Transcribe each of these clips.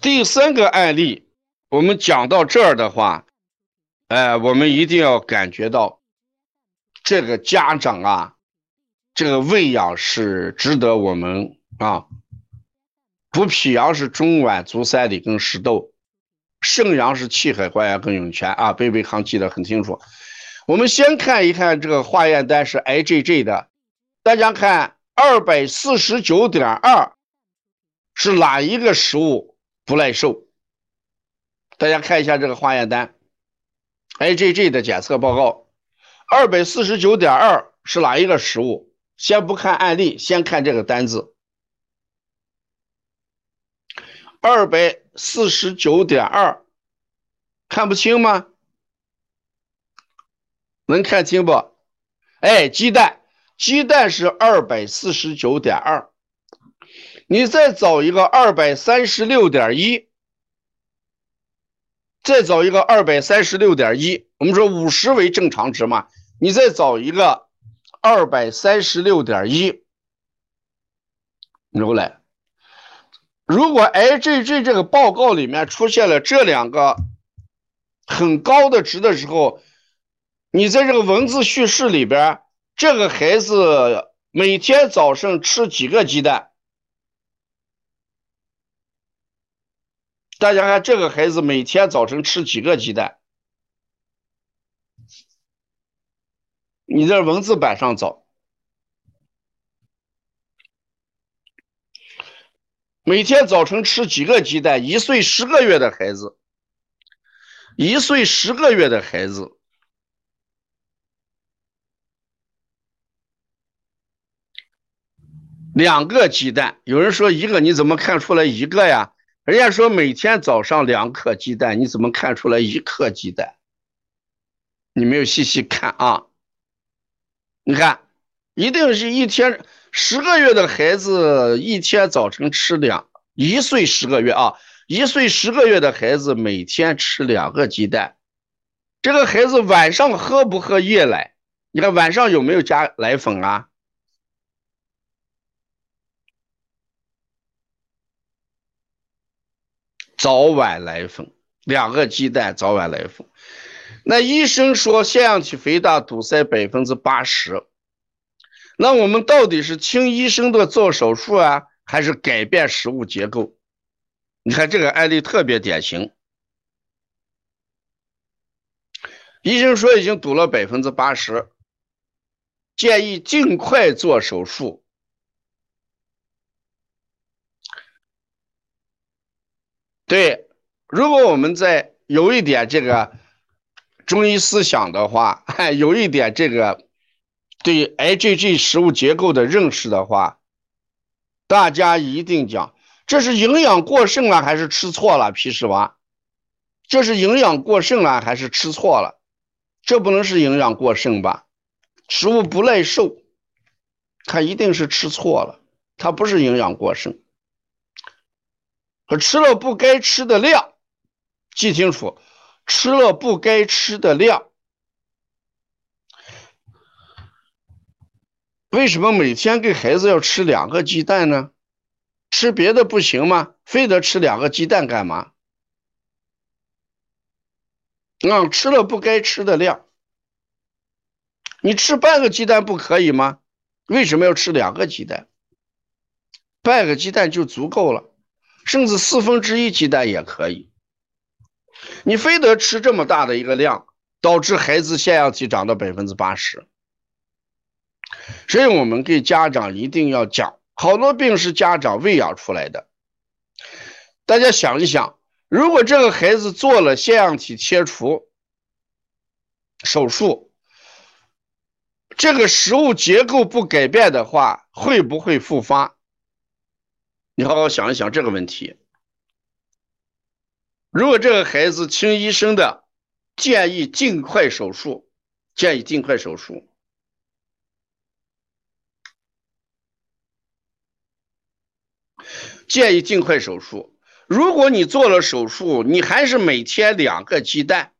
第三个案例，我们讲到这儿的话，哎，我们一定要感觉到这个家长啊，这个喂养是值得我们啊。补脾阳是中脘足三里跟石豆，肾阳是气海关元跟涌泉啊。贝贝康记得很清楚。我们先看一看这个化验单是 IgG 的，大家看二百四十九点二是哪一个食物不耐受？大家看一下这个化验单，IgG 的检测报告，二百四十九点二是哪一个食物？先不看案例，先看这个单子。二百四十九点二，看不清吗？能看清不？哎，鸡蛋，鸡蛋是二百四十九点二。你再找一个二百三十六点一，再找一个二百三十六点一。我们说五十为正常值嘛，你再找一个二百三十六点一，然后来。如果 IgG 这个报告里面出现了这两个很高的值的时候，你在这个文字叙事里边，这个孩子每天早上吃几个鸡蛋？大家看，这个孩子每天早晨吃几个鸡蛋？你在文字版上找。每天早晨吃几个鸡蛋？一岁十个月的孩子，一岁十个月的孩子，两个鸡蛋。有人说一个，你怎么看出来一个呀？人家说每天早上两颗鸡蛋，你怎么看出来一颗鸡蛋？你没有细细看啊？你看，一定是一天。十个月的孩子一天早晨吃两，一岁十个月啊，一岁十个月的孩子每天吃两个鸡蛋。这个孩子晚上喝不喝夜奶？你看晚上有没有加奶粉啊？早晚奶粉，两个鸡蛋，早晚奶粉。那医生说腺样体肥大堵塞百分之八十。那我们到底是听医生的做手术啊，还是改变食物结构？你看这个案例特别典型，医生说已经堵了百分之八十，建议尽快做手术。对，如果我们在有一点这个中医思想的话，有一点这个。对 IgG 食物结构的认识的话，大家一定讲，这是营养过剩了还是吃错了？皮实娃，这是营养过剩了还是吃错了？这不能是营养过剩吧？食物不耐受，它一定是吃错了，它不是营养过剩，和吃了不该吃的量，记清楚，吃了不该吃的量。为什么每天给孩子要吃两个鸡蛋呢？吃别的不行吗？非得吃两个鸡蛋干嘛？啊，吃了不该吃的量，你吃半个鸡蛋不可以吗？为什么要吃两个鸡蛋？半个鸡蛋就足够了，甚至四分之一鸡蛋也可以。你非得吃这么大的一个量，导致孩子腺样体长到百分之八十。所以我们给家长一定要讲，好多病是家长喂养出来的。大家想一想，如果这个孩子做了腺样体切除手术，这个食物结构不改变的话，会不会复发？你好好想一想这个问题。如果这个孩子听医生的建议，尽快手术，建议尽快手术。建议尽快手术。如果你做了手术，你还是每天两个鸡蛋，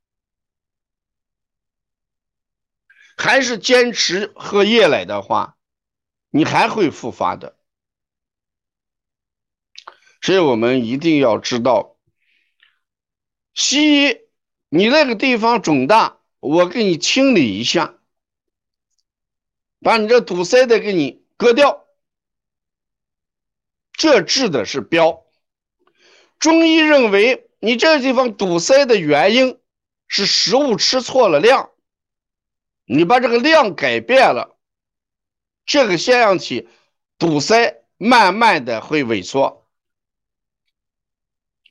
还是坚持喝夜奶的话，你还会复发的。所以我们一定要知道，西医，你那个地方肿大，我给你清理一下，把你这堵塞的给你割掉，这治的是标。中医认为，你这个地方堵塞的原因是食物吃错了量，你把这个量改变了，这个腺样体堵塞慢慢的会萎缩。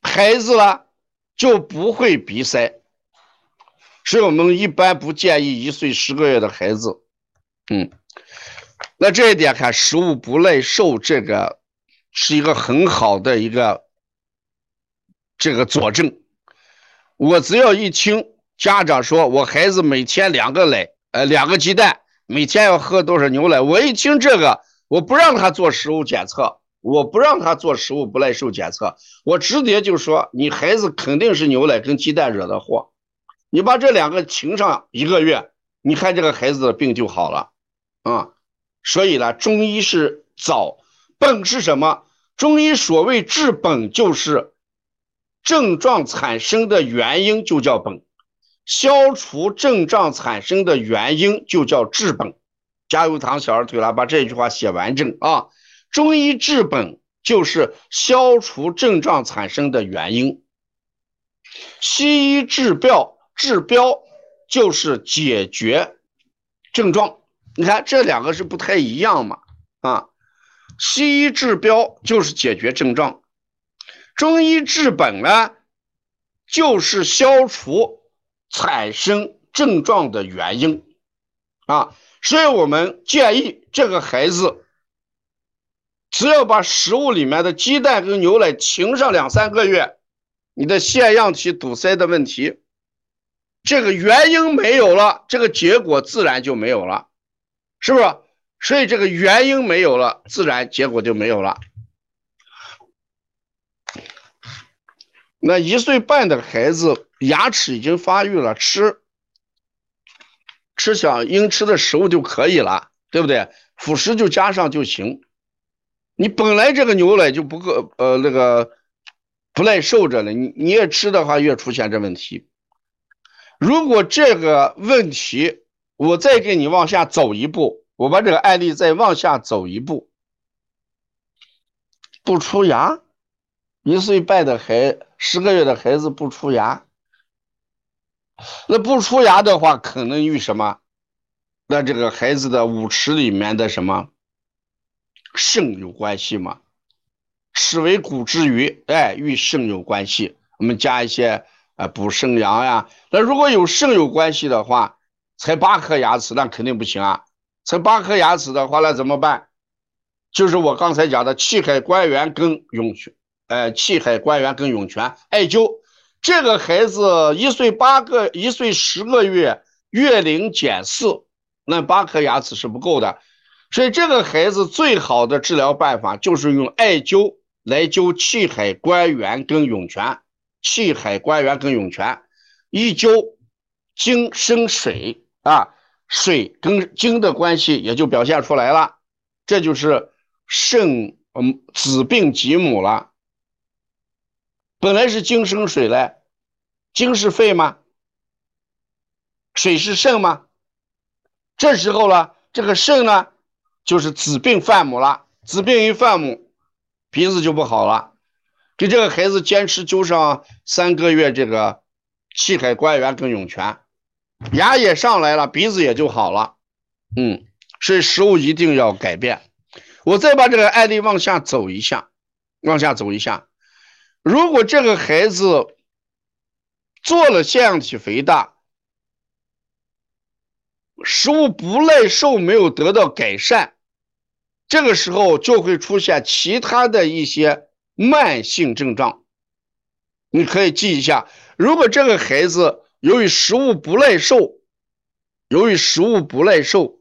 孩子了就不会鼻塞，所以我们一般不建议一岁十个月的孩子。嗯，那这一点看食物不耐受，这个是一个很好的一个这个佐证。我只要一听家长说我孩子每天两个奶，呃，两个鸡蛋，每天要喝多少牛奶，我一听这个，我不让他做食物检测。我不让他做食物不耐受检测，我直接就说你孩子肯定是牛奶跟鸡蛋惹的祸，你把这两个停上一个月，你看这个孩子的病就好了啊。所以呢，中医是早本是什么？中医所谓治本就是症状产生的原因就叫本，消除症状产生的原因就叫治本。加油糖小儿推拿，把这句话写完整啊。中医治本就是消除症状产生的原因，西医治标治标就是解决症状。你看这两个是不太一样嘛？啊，西医治标就是解决症状，中医治本呢就是消除产生症状的原因啊。所以我们建议这个孩子。只要把食物里面的鸡蛋跟牛奶停上两三个月，你的腺样体堵塞的问题，这个原因没有了，这个结果自然就没有了，是不是？所以这个原因没有了，自然结果就没有了。那一岁半的孩子牙齿已经发育了，吃吃小应吃的食物就可以了，对不对？辅食就加上就行。你本来这个牛奶就不够，呃，那个不耐受着了，你你越吃的话越出现这问题。如果这个问题，我再给你往下走一步，我把这个案例再往下走一步，不出牙，一岁半的孩，十个月的孩子不出牙，那不出牙的话，可能与什么？那这个孩子的五齿里面的什么？肾有关系吗？齿为骨之余，哎，与肾有关系。我们加一些呃补肾阳呀。那如果有肾有关系的话，才八颗牙齿，那肯定不行啊。才八颗牙齿的话，那怎么办？就是我刚才讲的气海关元跟涌泉，呃，气海关元跟涌泉艾灸。这个孩子一岁八个，一岁十个月，月龄减四，那八颗牙齿是不够的。所以这个孩子最好的治疗办法就是用艾灸来灸气海关元跟涌泉，气海关元跟涌泉，一灸精生水啊，水跟精的关系也就表现出来了，这就是肾嗯子病及母了。本来是精生水嘞，精是肺吗？水是肾吗？这时候呢，这个肾呢？就是子病犯母了，子病一犯母，鼻子就不好了。给这个孩子坚持灸上三个月，这个气海关元跟涌泉，牙也上来了，鼻子也就好了。嗯，所以食物一定要改变。我再把这个案例往下走一下，往下走一下。如果这个孩子做了腺样体肥大，食物不耐受，没有得到改善。这个时候就会出现其他的一些慢性症状，你可以记一下。如果这个孩子由于食物不耐受，由于食物不耐受，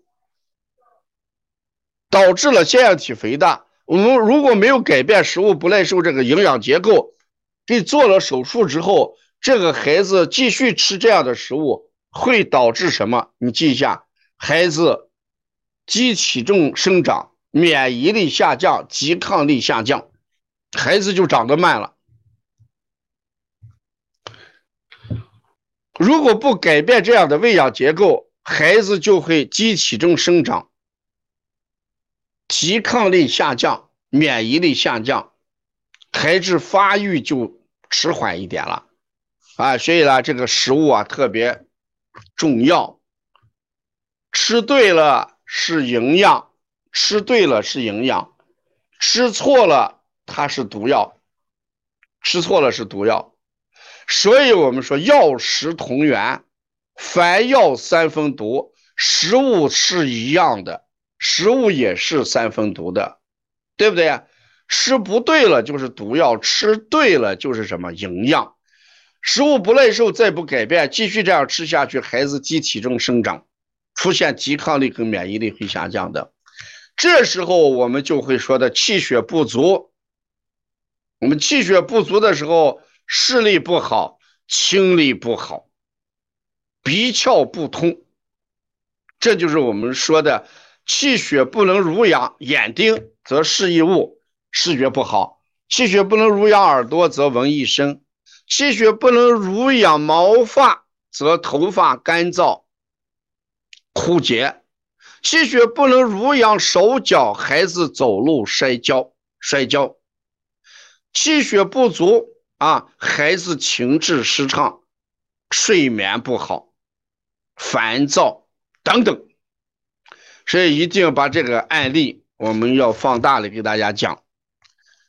导致了腺样体肥大，我们如果没有改变食物不耐受这个营养结构，给做了手术之后，这个孩子继续吃这样的食物，会导致什么？你记一下，孩子肌体重生长。免疫力下降，抵抗力下降，孩子就长得慢了。如果不改变这样的喂养结构，孩子就会机体重生长，抵抗力下降，免疫力下降，孩子发育就迟缓一点了。啊，所以呢，这个食物啊特别重要，吃对了是营养，吃对了是营养，吃错了它是毒药，吃错了是毒药。所以我们说药食同源，凡药三分毒，食物是一样的，食物也是三分毒的，对不对？吃不对了就是毒药，吃对了就是什么营养。食物不耐受，再不改变，继续这样吃下去，孩子机体重生长，出现抵抗力跟免疫力会下降的。这时候我们就会说的气血不足。我们气血不足的时候，视力不好，听力不好，鼻窍不通，这就是我们说的气血不能濡养眼睛，则视异物，视觉不好；气血不能濡养耳朵，则闻一声。气血不能濡养毛发，则头发干燥枯竭；气血不能濡养手脚，孩子走路摔跤摔跤；气血不足啊，孩子情志失畅，睡眠不好，烦躁等等。所以一定要把这个案例我们要放大了给大家讲。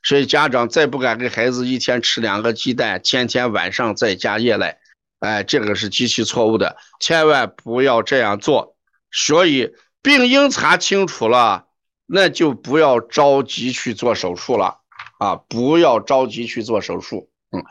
所以家长再不敢给孩子一天吃两个鸡蛋，天天晚上再加夜奶，哎，这个是极其错误的，千万不要这样做。所以病因查清楚了，那就不要着急去做手术了啊！不要着急去做手术。嗯，